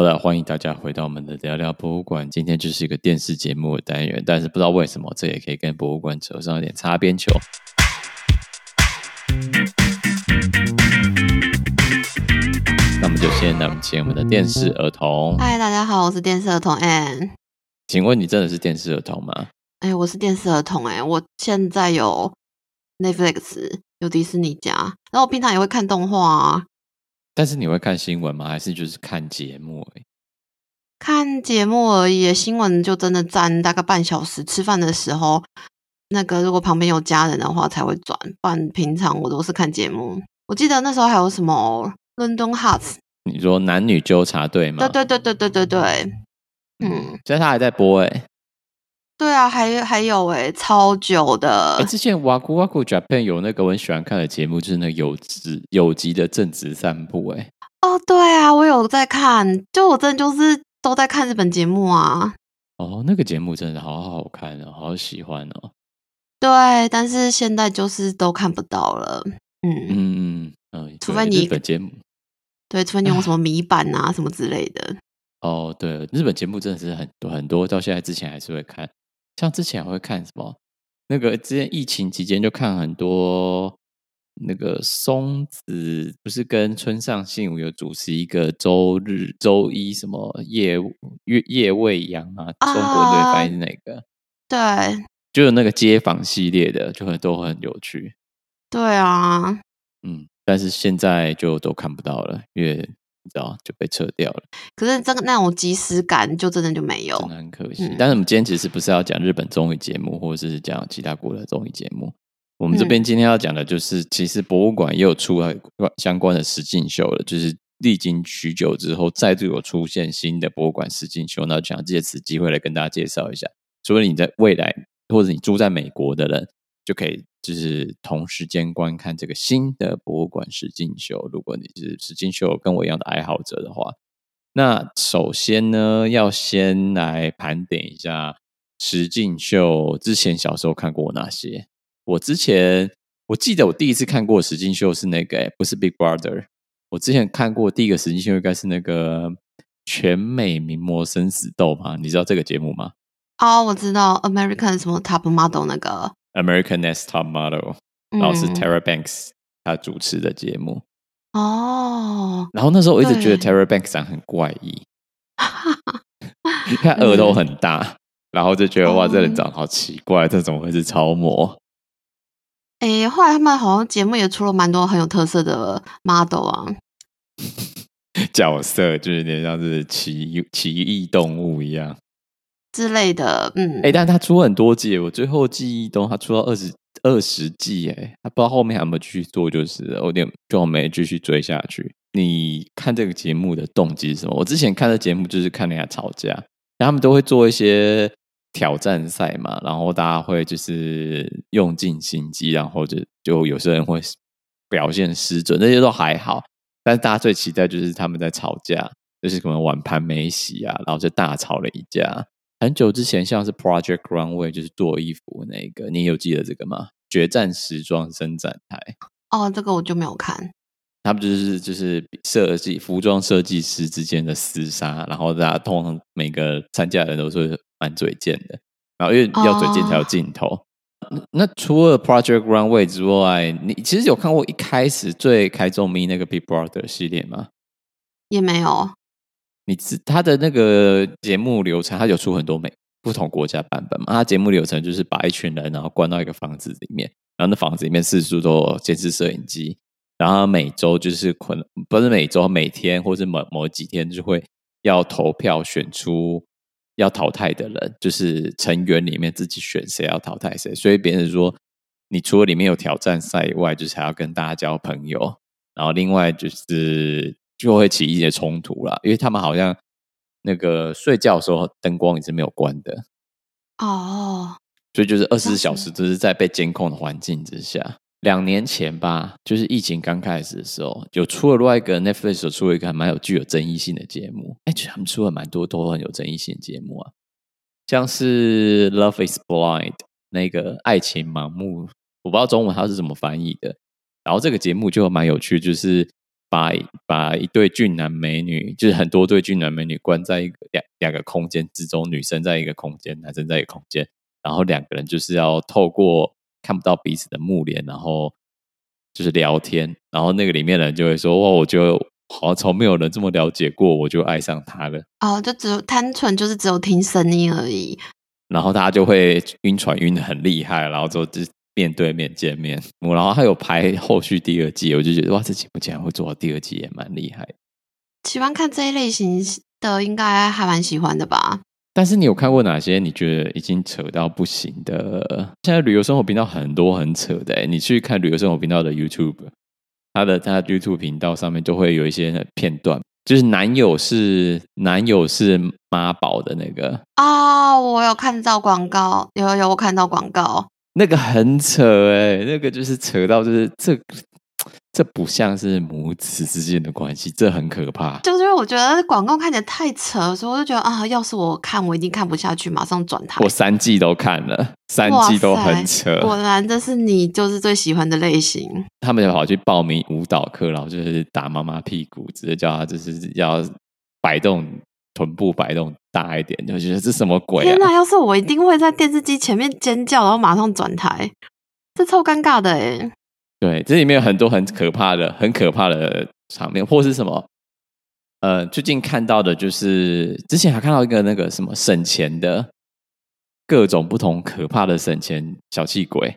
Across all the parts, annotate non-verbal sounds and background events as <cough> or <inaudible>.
好的，欢迎大家回到我们的聊聊博物馆。今天就是一个电视节目的单元，但是不知道为什么，这也可以跟博物馆扯上一点擦边球。那么就先来请我们的电视儿童。嗨，大家好，我是电视儿童 Ann。请问你真的是电视儿童吗？哎，我是电视儿童哎，我现在有 Netflix，有迪士尼家，然后我平常也会看动画啊。但是你会看新闻吗？还是就是看节目而已？看节目而已，新闻就真的占大概半小时。吃饭的时候，那个如果旁边有家人的话才会转，不然平常我都是看节目。我记得那时候还有什么《London Hearts》，你说男女纠察队吗？对对对对对对对，嗯，现在他还在播哎。对啊，还还有哎，超久的。哎，之前 Waku Waku Japan 有那个我很喜欢看的节目，就是那个有职有机的正直散步。哎，哦，对啊，我有在看，就我真的就是都在看日本节目啊。哦，那个节目真的好好看哦，好喜欢哦。对，但是现在就是都看不到了。嗯嗯嗯嗯，除非你日本节目，对，除非你用什么米版啊什么之类的。哦，对，日本节目真的是很多很多，到现在之前还是会看。像之前我会看什么？那个之前疫情期间就看很多那个松子，不是跟村上信五有主持一个周日周一什么夜夜夜未央啊？中国队翻译那个？对，就有那个街访系列的，就很都很有趣。对啊，嗯，但是现在就都看不到了，因为。你知道就被撤掉了，可是这个那种即时感就真的就没有，真的很可惜。嗯、但是我们今天其实不是要讲日本综艺节目，或者是讲其他国的综艺节目。我们这边今天要讲的就是，其实博物馆也有出相关的实境秀了，就是历经许久之后，再度有出现新的博物馆实境秀。那就想借此机会来跟大家介绍一下，除了你在未来或者你住在美国的人，就可以。就是同时间观看这个新的博物馆实境秀。如果你是实境秀跟我一样的爱好者的话，那首先呢，要先来盘点一下实境秀之前小时候看过哪些。我之前我记得我第一次看过实境秀是那个，不是 Big Brother。我之前看过第一个实境秀应该是那个全美名模生死斗嘛？你知道这个节目吗？哦，我知道 American 什么 Top Model 那个。American Next Top Model，然后是 Tara Banks 她主持的节目哦。然后那时候我一直觉得 Tara Banks 长很怪异，你看额头很大，然后就觉得哇，这人长得好奇怪，这怎么会是超模？哎，后来他们好像节目也出了蛮多很有特色的 model 啊，<laughs> 角色就有点像是奇奇异动物一样。之类的，嗯，哎、欸，但他出很多季，我最后记忆中他出到二十二十季，哎，他不知道后面还有没有继续做，就是有点就没继续追下去。你看这个节目的动机是什么？我之前看的节目就是看人家吵架，他们都会做一些挑战赛嘛，然后大家会就是用尽心机，然后就就有些人会表现失准，那些都还好，但是大家最期待就是他们在吵架，就是可能碗盘没洗啊，然后就大吵了一架。很久之前，像是 Project Runway，就是做衣服那个，你有记得这个吗？决战时装伸展台。哦，这个我就没有看。他们就是就是设计服装设计师之间的厮杀，然后大家通常每个参加的人都是蛮嘴贱的，然后因为要嘴贱才有镜头。哦。那除了 Project Runway 之外，你其实有看过一开始最开宗明义那个 Big Brother 系列吗？也没有。你知他的那个节目流程，他有出很多美不同国家版本嘛？他节目流程就是把一群人然后关到一个房子里面，然后那房子里面四处都监视摄影机，然后每周就是可能不是每周，每天或者某某几天就会要投票选出要淘汰的人，就是成员里面自己选谁要淘汰谁。所以别人说，你除了里面有挑战赛以外，就是还要跟大家交朋友，然后另外就是。就会起一些冲突啦，因为他们好像那个睡觉的时候灯光也是没有关的哦，所以就是二十四小时都是在被监控的环境之下。两年前吧，就是疫情刚开始的时候，就出了另外一个 Netflix 出了一个还蛮有具有争议性的节目。哎，其实他们出了蛮多都很有争议性的节目啊，像是 Love Is Blind 那个爱情盲目，我不知道中文它是怎么翻译的。然后这个节目就蛮有趣，就是。把把一对俊男美女，就是很多对俊男美女关在一个两两个空间之中，女生在一个空间，男生在一个空间，然后两个人就是要透过看不到彼此的幕帘，然后就是聊天，然后那个里面的人就会说：“哇，我就好像从没有人这么了解过，我就爱上他了。”哦，就只有单纯就是只有听声音而已，然后大家就会晕船晕的很厉害，然后就就。面对面见面，然后还有拍后续第二季，我就觉得哇，这节目竟然会做到第二季，也蛮厉害。喜欢看这一类型的，应该还蛮喜欢的吧？但是你有看过哪些你觉得已经扯到不行的？现在旅游生活频道很多很扯的，你去看旅游生活频道的 YouTube，他的他的 YouTube 频道上面都会有一些片段，就是男友是男友是妈宝的那个啊、哦，我有看到广告，有有有，我看到广告。那个很扯哎、欸，那个就是扯到就是这这不像是母子之间的关系，这很可怕。就是因为我觉得广告看起来太扯，所以我就觉得啊，要是我看，我一定看不下去，马上转台。我三季都看了，三季都很扯。果然这是你就是最喜欢的类型。他们就跑去报名舞蹈课，然后就是打妈妈屁股，直接叫他就是要摆动。臀部摆动大一点，就觉得这什么鬼啊！天哪，要是我一定会在电视机前面尖叫，然后马上转台，这超尴尬的哎。对，这里面有很多很可怕的、很可怕的场面，或是什么？呃，最近看到的就是之前还看到一个那个什么省钱的，各种不同可怕的省钱小气鬼。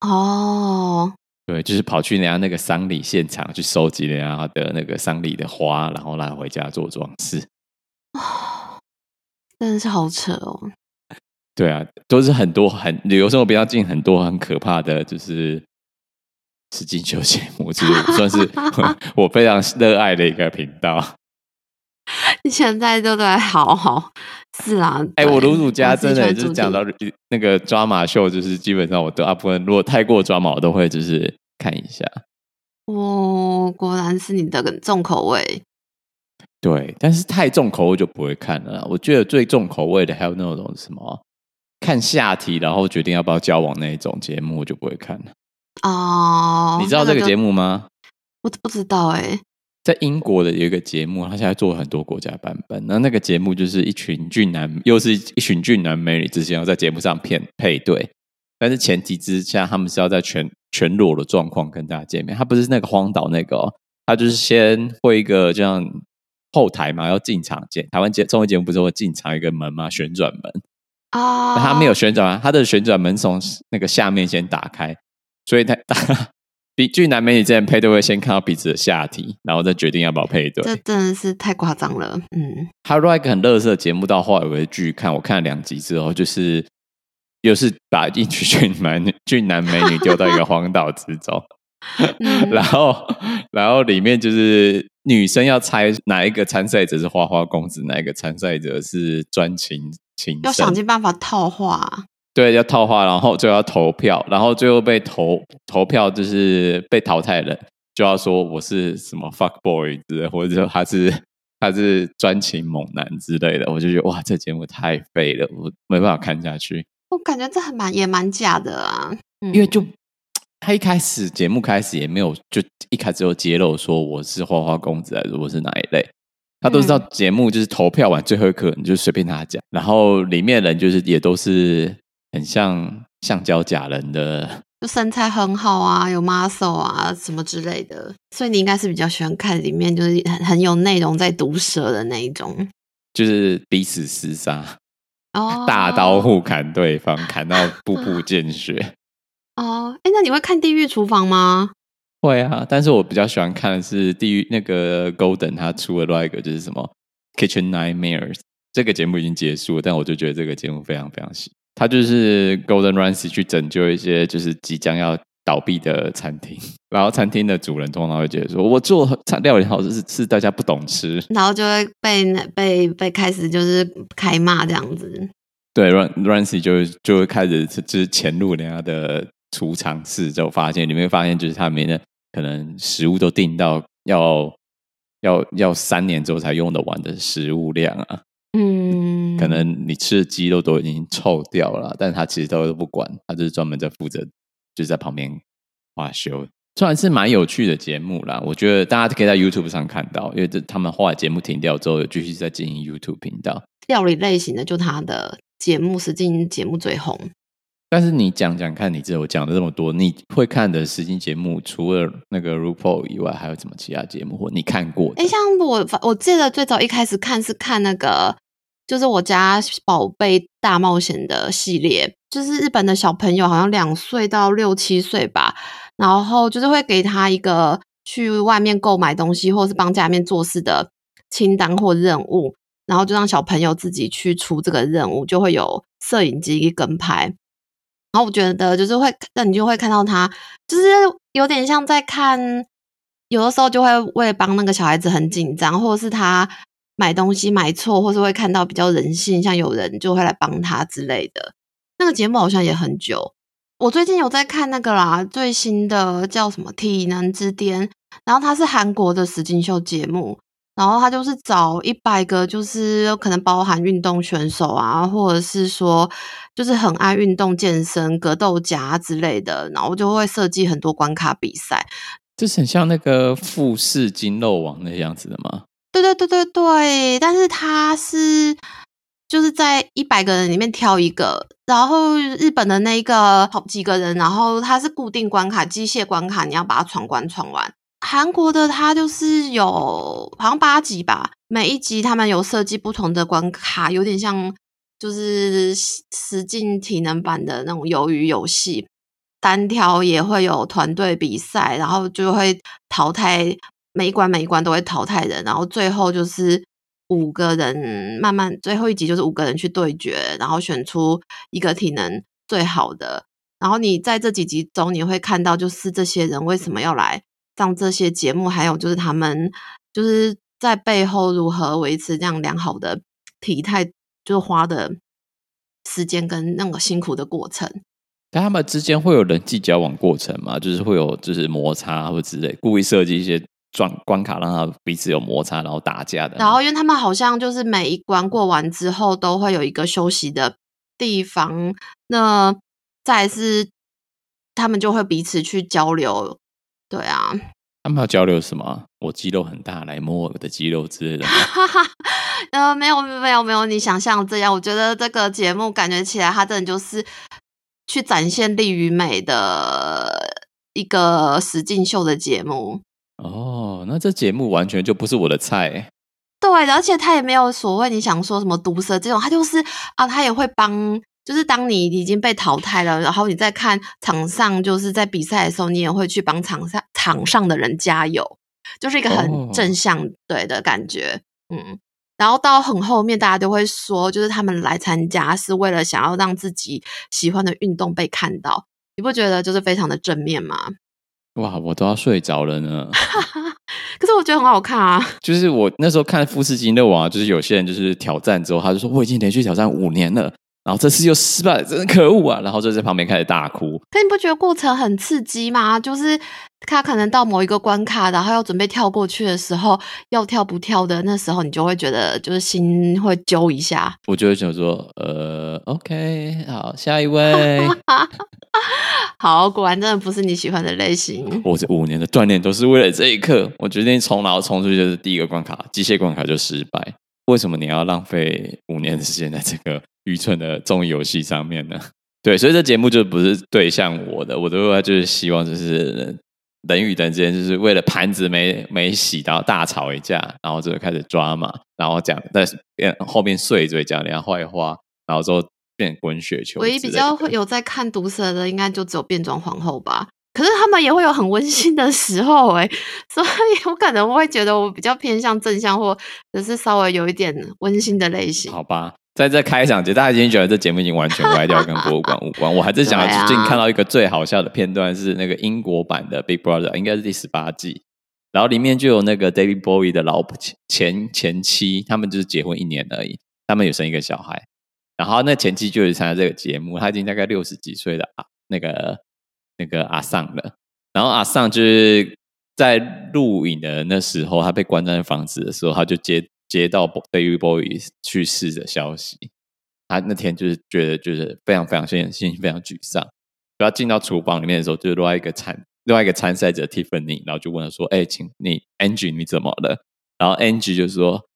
哦，对，就是跑去人家那个丧礼现场去收集人家的那个丧礼的花，然后拿回家做装饰。哦，<sighs> 真的是好扯哦！对啊，都是很多很旅游生活比较近，很多很可怕的就是实境秀节目，其实算是 <laughs> 我非常热爱的一个频道。<laughs> 你现在都在好好是啊，哎、欸，我鲁鲁家真的就是讲到那个抓马秀，就是基本上我都大部分如果太过抓马，我都会就是看一下。哦，果然是你的重口味。对，但是太重口味就不会看了。我觉得最重口味的还有那种什么看下体，然后决定要不要交往那一种节目，我就不会看了。哦，你知道这个节目吗？我不知道哎、欸。在英国的有一个节目，他现在做了很多国家版本。那那个节目就是一群俊男，又是一群俊男美女之间要在节目上骗配对，但是前提之下，他们是要在全全裸的状况跟大家见面。他不是那个荒岛那个、哦，他就是先会一个这样。后台嘛，要进场节台湾节综艺节目不是会进场一个门吗？旋转门啊，他没有旋转啊，他的旋转门从那个下面先打开，所以他 <laughs> 比俊男美女之间配对会先看到彼此的下体，然后再决定要不要配对。这真的是太夸张了，嗯。还有另外一个很乐色的节目，到后来我会继续看，我看了两集之后，就是又是把一群俊男俊男美女丢到一个荒岛之中。<laughs> 嗯、然后，然后里面就是女生要猜哪一个参赛者是花花公子，哪一个参赛者是专情情，要想尽办法套话。对，要套话，然后就要投票，然后最后被投投票就是被淘汰的人，就要说我是什么 fuck boy 之类，或者说他是他是专情猛男之类的。我就觉得哇，这节目太废了，我没办法看下去。我感觉这很蛮也蛮假的啊，嗯、因为就。他一开始节目开始也没有，就一开始就揭露说我是花花公子还是我是哪一类，他都知道节目就是投票完最后一刻你就随便他讲，然后里面的人就是也都是很像橡胶假人的，就身材很好啊，有 muscle 啊什么之类的，所以你应该是比较喜欢看里面就是很很有内容在毒舌的那一种，就是彼此厮杀，哦，大刀互砍对方，砍到步步见血。哦，哎，那你会看《地狱厨房》吗？会啊，但是我比较喜欢看的是地狱那个 Golden 他出了另外一个就是什么 Kitchen Nightmares 这个节目已经结束了，但我就觉得这个节目非常非常喜。他就是 Golden Ramsay 去拯救一些就是即将要倒闭的餐厅，然后餐厅的主人通常会觉得说，我做菜料理好是是大家不懂吃，然后就会被被被开始就是开骂这样子。对，Ramsay 就就会开始就是潜入人家的。储藏室就发现，你会发现就是他们的可能食物都订到要要要三年之后才用得完的食物量啊，嗯，可能你吃的鸡肉都已经臭掉了，但他其实都都不管，他就是专门在负责，就是在旁边化修，算是蛮有趣的节目啦。我觉得大家可以在 YouTube 上看到，因为这他们后来节目停掉之后，有继续在经营 YouTube 频道。料理类型的，就他的节目实境节目最红。但是你讲讲看，你这我讲了这么多，你会看的实境节目，除了那个 RuPaul 以外，还有什么其他节目或你看过？哎，像我我记得最早一开始看是看那个，就是我家宝贝大冒险的系列，就是日本的小朋友好像两岁到六七岁吧，然后就是会给他一个去外面购买东西，或是帮家里面做事的清单或任务，然后就让小朋友自己去出这个任务，就会有摄影机跟拍。然后我觉得就是会，那你就会看到他，就是有点像在看，有的时候就会为帮那个小孩子很紧张，或者是他买东西买错，或是会看到比较人性，像有人就会来帮他之类的。那个节目好像也很久，我最近有在看那个啦，最新的叫什么《体能之巅》，然后它是韩国的实境秀节目。然后他就是找一百个，就是可能包含运动选手啊，或者是说就是很爱运动、健身、格斗家之类的，然后就会设计很多关卡比赛。就是很像那个富士筋肉王那样子的吗？对对对对对，但是他是就是在一百个人里面挑一个，然后日本的那一个好几个人，然后他是固定关卡、机械关卡，你要把它闯关闯完。韩国的它就是有好像八集吧，每一集他们有设计不同的关卡，有点像就是实境体能版的那种鱿鱼游戏。单挑也会有团队比赛，然后就会淘汰，每一关每一关都会淘汰人，然后最后就是五个人慢慢最后一集就是五个人去对决，然后选出一个体能最好的。然后你在这几集中你会看到，就是这些人为什么要来。上这些节目，还有就是他们就是在背后如何维持这样良好的体态，就花的时间跟那个辛苦的过程。但他们之间会有人际交往过程吗？就是会有就是摩擦或之类，故意设计一些关关卡，让他彼此有摩擦，然后打架的。然后，因为他们好像就是每一关过完之后，都会有一个休息的地方。那再是他们就会彼此去交流。对啊，他们要交流什么？我肌肉很大，来摸我的肌肉之类的。<laughs> 呃，没有没有没有，你想象这样。我觉得这个节目感觉起来，它真的就是去展现力与美的一个实境秀的节目。哦，那这节目完全就不是我的菜。对，而且他也没有所谓你想说什么毒舌这种，他就是啊，他也会帮。就是当你已经被淘汰了，然后你在看场上，就是在比赛的时候，你也会去帮场上场上的人加油，就是一个很正向对的感觉。Oh. 嗯，然后到很后面，大家都会说，就是他们来参加是为了想要让自己喜欢的运动被看到，你不觉得就是非常的正面吗？哇，我都要睡着了呢。<laughs> 可是我觉得很好看啊。<laughs> 就是我那时候看富士筋肉王，就是有些人就是挑战之后，他就说我已经连续挑战五年了。然后这次又失败，真的可恶啊！然后就在旁边开始大哭。可你不觉得过程很刺激吗？就是他可能到某一个关卡，然后要准备跳过去的时候，要跳不跳的那时候，你就会觉得就是心会揪一下。我就会想说，呃，OK，好，下一位。<laughs> 好，果然真的不是你喜欢的类型。我这五年的锻炼都是为了这一刻。我决定冲，然后冲出去就是第一个关卡，机械关卡就失败。为什么你要浪费五年的时间在这个？愚蠢的综艺游戏上面呢？<laughs> 对，所以这节目就不是对向我的，我的话就是希望就是人与人之间就是为了盘子没没洗到大吵一架，然后就开始抓嘛，然后讲但是变后面碎嘴讲人家坏话，然后之后变滚雪球。唯一比较会有在看毒舌的，应该就只有变装皇后吧。可是他们也会有很温馨的时候哎，<laughs> 所以我可能会觉得我比较偏向正向，或者是稍微有一点温馨的类型。好吧。<laughs> 在这开场，节大家已经觉得这节目已经完全歪掉，跟博物馆无关。我还是想最近看到一个最好笑的片段，是那个英国版的《Big Brother》，应该是第十八季。然后里面就有那个 David Bowie 的老婆前前妻，他们就是结婚一年而已，他们有生一个小孩。然后那前妻就是参加这个节目，他已经大概六十几岁的啊，那个那个阿桑了。然后阿桑就是在录影的那时候，他被关在房子的时候，他就接。接到 David Bowie 去世的消息，他那天就是觉得就是非常非常心心情非常沮丧。然后进到厨房里面的时候，就是另外一个参另外一个参赛者 Tiffany，然后就问他说：“哎，请你 Angie 你怎么了？”然后 Angie 就说：“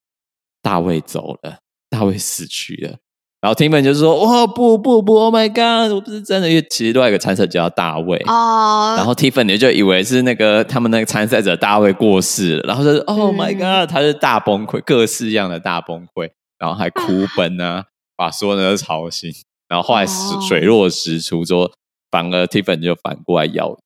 大卫走了，大卫死去了。”然后 Tiffany 就说：“哇，不不不，Oh my God，我不是真的，因为其实另外一个参赛者叫大卫哦。然后 Tiffany 就以为是那个他们那个参赛者大卫过世了，然后就说：“Oh my God，他是大崩溃，各式样的大崩溃，然后还哭奔啊，把所有人都吵醒。然后后来水落石出，说反而 Tiffany 就反过来咬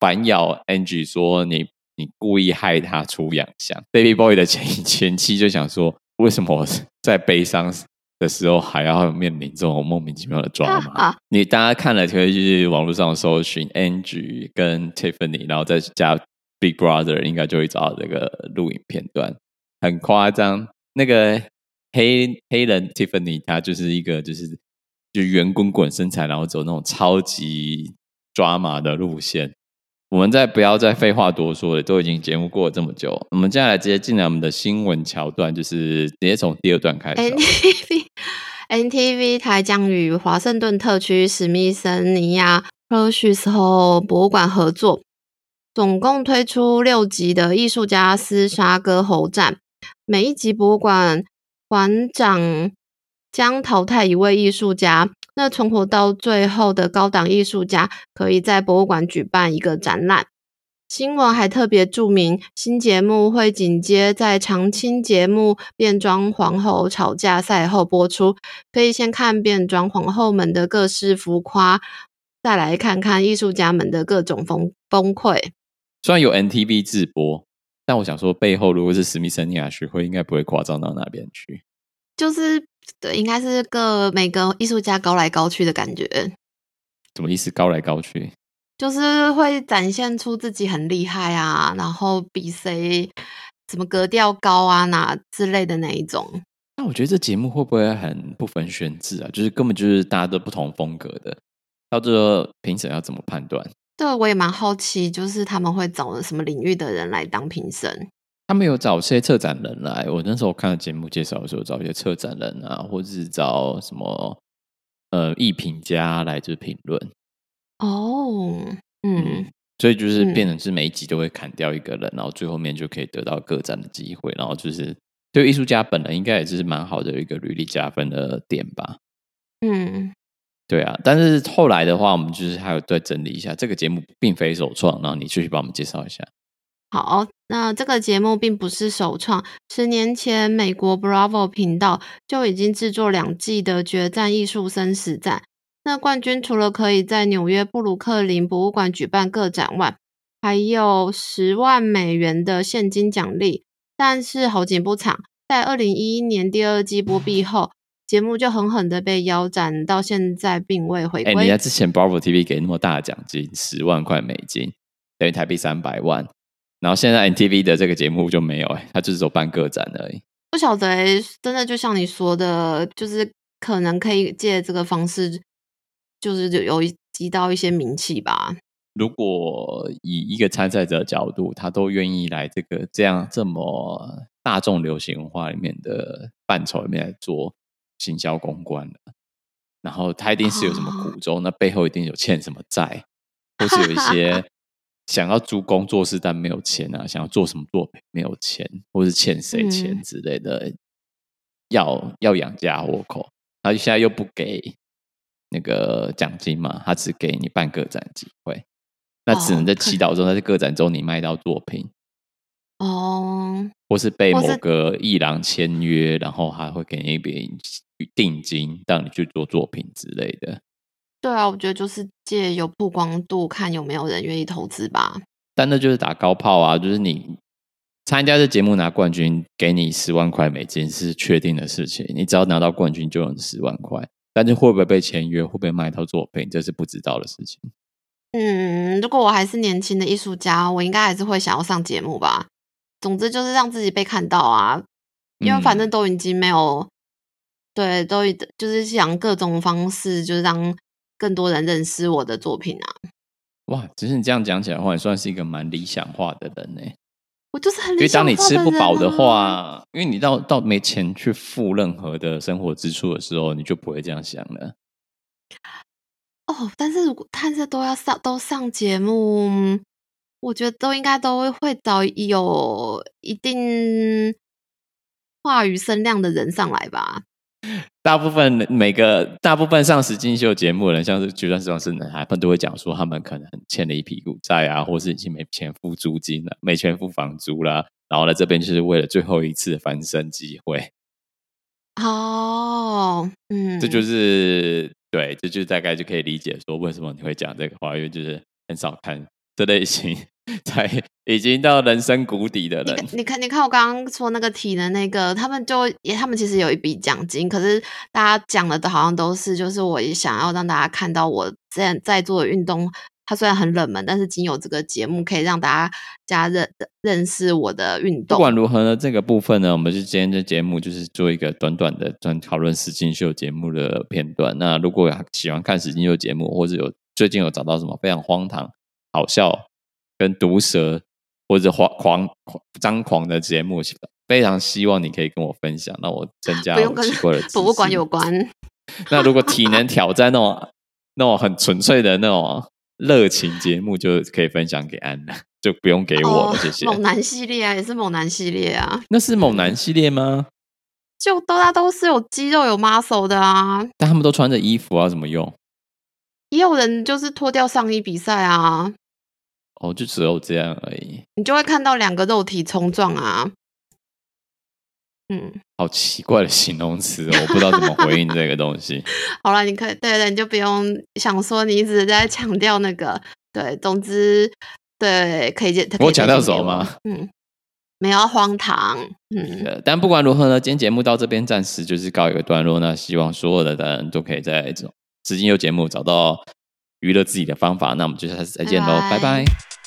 反咬 Angie 说：你你故意害他出洋相。Baby Boy 的前前妻就想说：为什么我在悲伤？”的时候还要面临这种莫名其妙的抓马，啊啊、你大家看了可以去网络上搜寻 Angie 跟 Tiffany，然后再加 Big Brother，应该就会找到这个录影片段，很夸张。那个黑黑人 Tiffany，他就是一个就是就圆滚滚身材，然后走那种超级抓马的路线。我们再不要再废话多说了，都已经节目过了这么久，我们接下来直接进来我们的新闻桥段，就是直接从第二段开始。NTV <laughs> NTV 台将与华盛顿特区史密森尼亚科许斯后博物馆合作，总共推出六集的艺术家厮杀割喉战，每一集博物馆馆长将淘汰一位艺术家。那存活到最后的高档艺术家，可以在博物馆举办一个展览。新闻还特别注明，新节目会紧接在常青节目变装皇后吵架赛后播出，可以先看变装皇后们的各式浮夸，再来看看艺术家们的各种崩崩溃。虽然有 NTV 直播，但我想说，背后如果是史密森尼亚学会，应该不会夸张到那边去。就是。对，应该是个每个艺术家高来高去的感觉。什么意思？高来高去，就是会展现出自己很厉害啊，然后比谁什么格调高啊，哪之类的那一种。那我觉得这节目会不会很不分轩制啊？就是根本就是大家都不同风格的，到最后评审要怎么判断？对，我也蛮好奇，就是他们会找什么领域的人来当评审。他们有找些策展人来，我那时候看了节目介绍的时候，找一些策展人啊，或者是找什么呃艺评家来就是评论。哦，嗯，嗯，所以就是变成是每一集都会砍掉一个人，嗯、然后最后面就可以得到个展的机会，然后就是对艺术家本人应该也是蛮好的一个履历加分的点吧。嗯，对啊，但是后来的话，我们就是还有再整理一下，这个节目并非首创，然后你继续帮我们介绍一下。好，那这个节目并不是首创，十年前美国 Bravo 频道就已经制作两季的决战艺术生死战。那冠军除了可以在纽约布鲁克林博物馆举办个展外，还有十万美元的现金奖励。但是好景不长，在二零一一年第二季播毕后，节目就狠狠的被腰斩，到现在并未回归。哎，人家之前 Bravo TV 给那么大的奖金，十万块美金，等于台币三百万。然后现在 NTV 的这个节目就没有哎，他就是走办个展而已。不晓得哎，真的就像你说的，就是可能可以借这个方式，就是有积到一些名气吧。如果以一个参赛者的角度，他都愿意来这个这样这么大众流行文化里面的范畴里面来做行销公关的，然后他一定是有什么苦衷，哦、那背后一定有欠什么债，或是有一些。想要租工作室，但没有钱啊！想要做什么作品，没有钱，或是欠谁钱之类的，嗯、要要养家活口，然后现在又不给那个奖金嘛，他只给你办个展机会，那只能在祈祷中，在这个展中你卖到作品。哦，或是被某个艺廊签约，然后还会给你一笔定金，让你去做作品之类的。对啊，我觉得就是借有曝光度，看有没有人愿意投资吧。但那就是打高炮啊！就是你参加这节目拿冠军，给你十万块美金是确定的事情。你只要拿到冠军就有十万块，但是会不会被签约，会不会卖一套作品，这是不知道的事情。嗯，如果我还是年轻的艺术家，我应该还是会想要上节目吧。总之就是让自己被看到啊，因为反正都已经没有，嗯、对，都就是想各种方式，就是让。更多人认识我的作品啊！哇，其实你这样讲起来的话，你算是一个蛮理想化的人呢。我就是很理想化啊。因为当你吃不饱的话，因为你到到没钱去付任何的生活支出的时候，你就不会这样想了。哦，但是如果看着都要上都上节目，我觉得都应该都会找有一定话语声量的人上来吧。大部分每个大部分上实境秀节目的人，像是就算是男孩们都会讲说，他们可能欠了一屁股债啊，或是已经没钱付租金了，没钱付房租了，然后来这边就是为了最后一次翻身机会。哦，嗯，这就是对，这就大概就可以理解说为什么你会讲这个话，因为就是很少看这类型。<laughs> 才已经到人生谷底的人，你看，你看，我刚刚说那个体能那个，他们就也，他们其实有一笔奖金，可是大家讲的都好像都是，就是我也想要让大家看到我在在做的运动，它虽然很冷门，但是仅有这个节目可以让大家加认认识我的运动。不管如何呢，这个部分呢，我们就今天的节目就是做一个短短的专讨论实境秀节目的片段。那如果喜欢看实境秀节目，或者有最近有找到什么非常荒唐、好笑。跟毒舌或者狂狂张狂的节目，非常希望你可以跟我分享，让我增加我奇怪的 <laughs> 博物馆有关。那如果体能挑战那种那种很纯粹的那种热情节目，就可以分享给安娜，就不用给我了。谢谢。猛男系列啊，也是猛男系列啊。那是猛男系列吗？就大家都是有肌肉有 muscle 的啊。但他们都穿着衣服啊，怎么用？也有人就是脱掉上衣比赛啊。哦，就只有这样而已。你就会看到两个肉体冲撞啊，嗯，好奇怪的形容词哦，我不知道怎么回应这个东西。<laughs> 好了，你可以对对，你就不用想说你一直在强调那个，对，总之对，可以接。我强调什么吗？嗯，没有荒唐。嗯，但不管如何呢，今天节目到这边暂时就是告一个段落。那希望所有的人都可以在这种资金秀节目找到娱乐自己的方法。那我们就下次再见喽，拜拜。拜拜。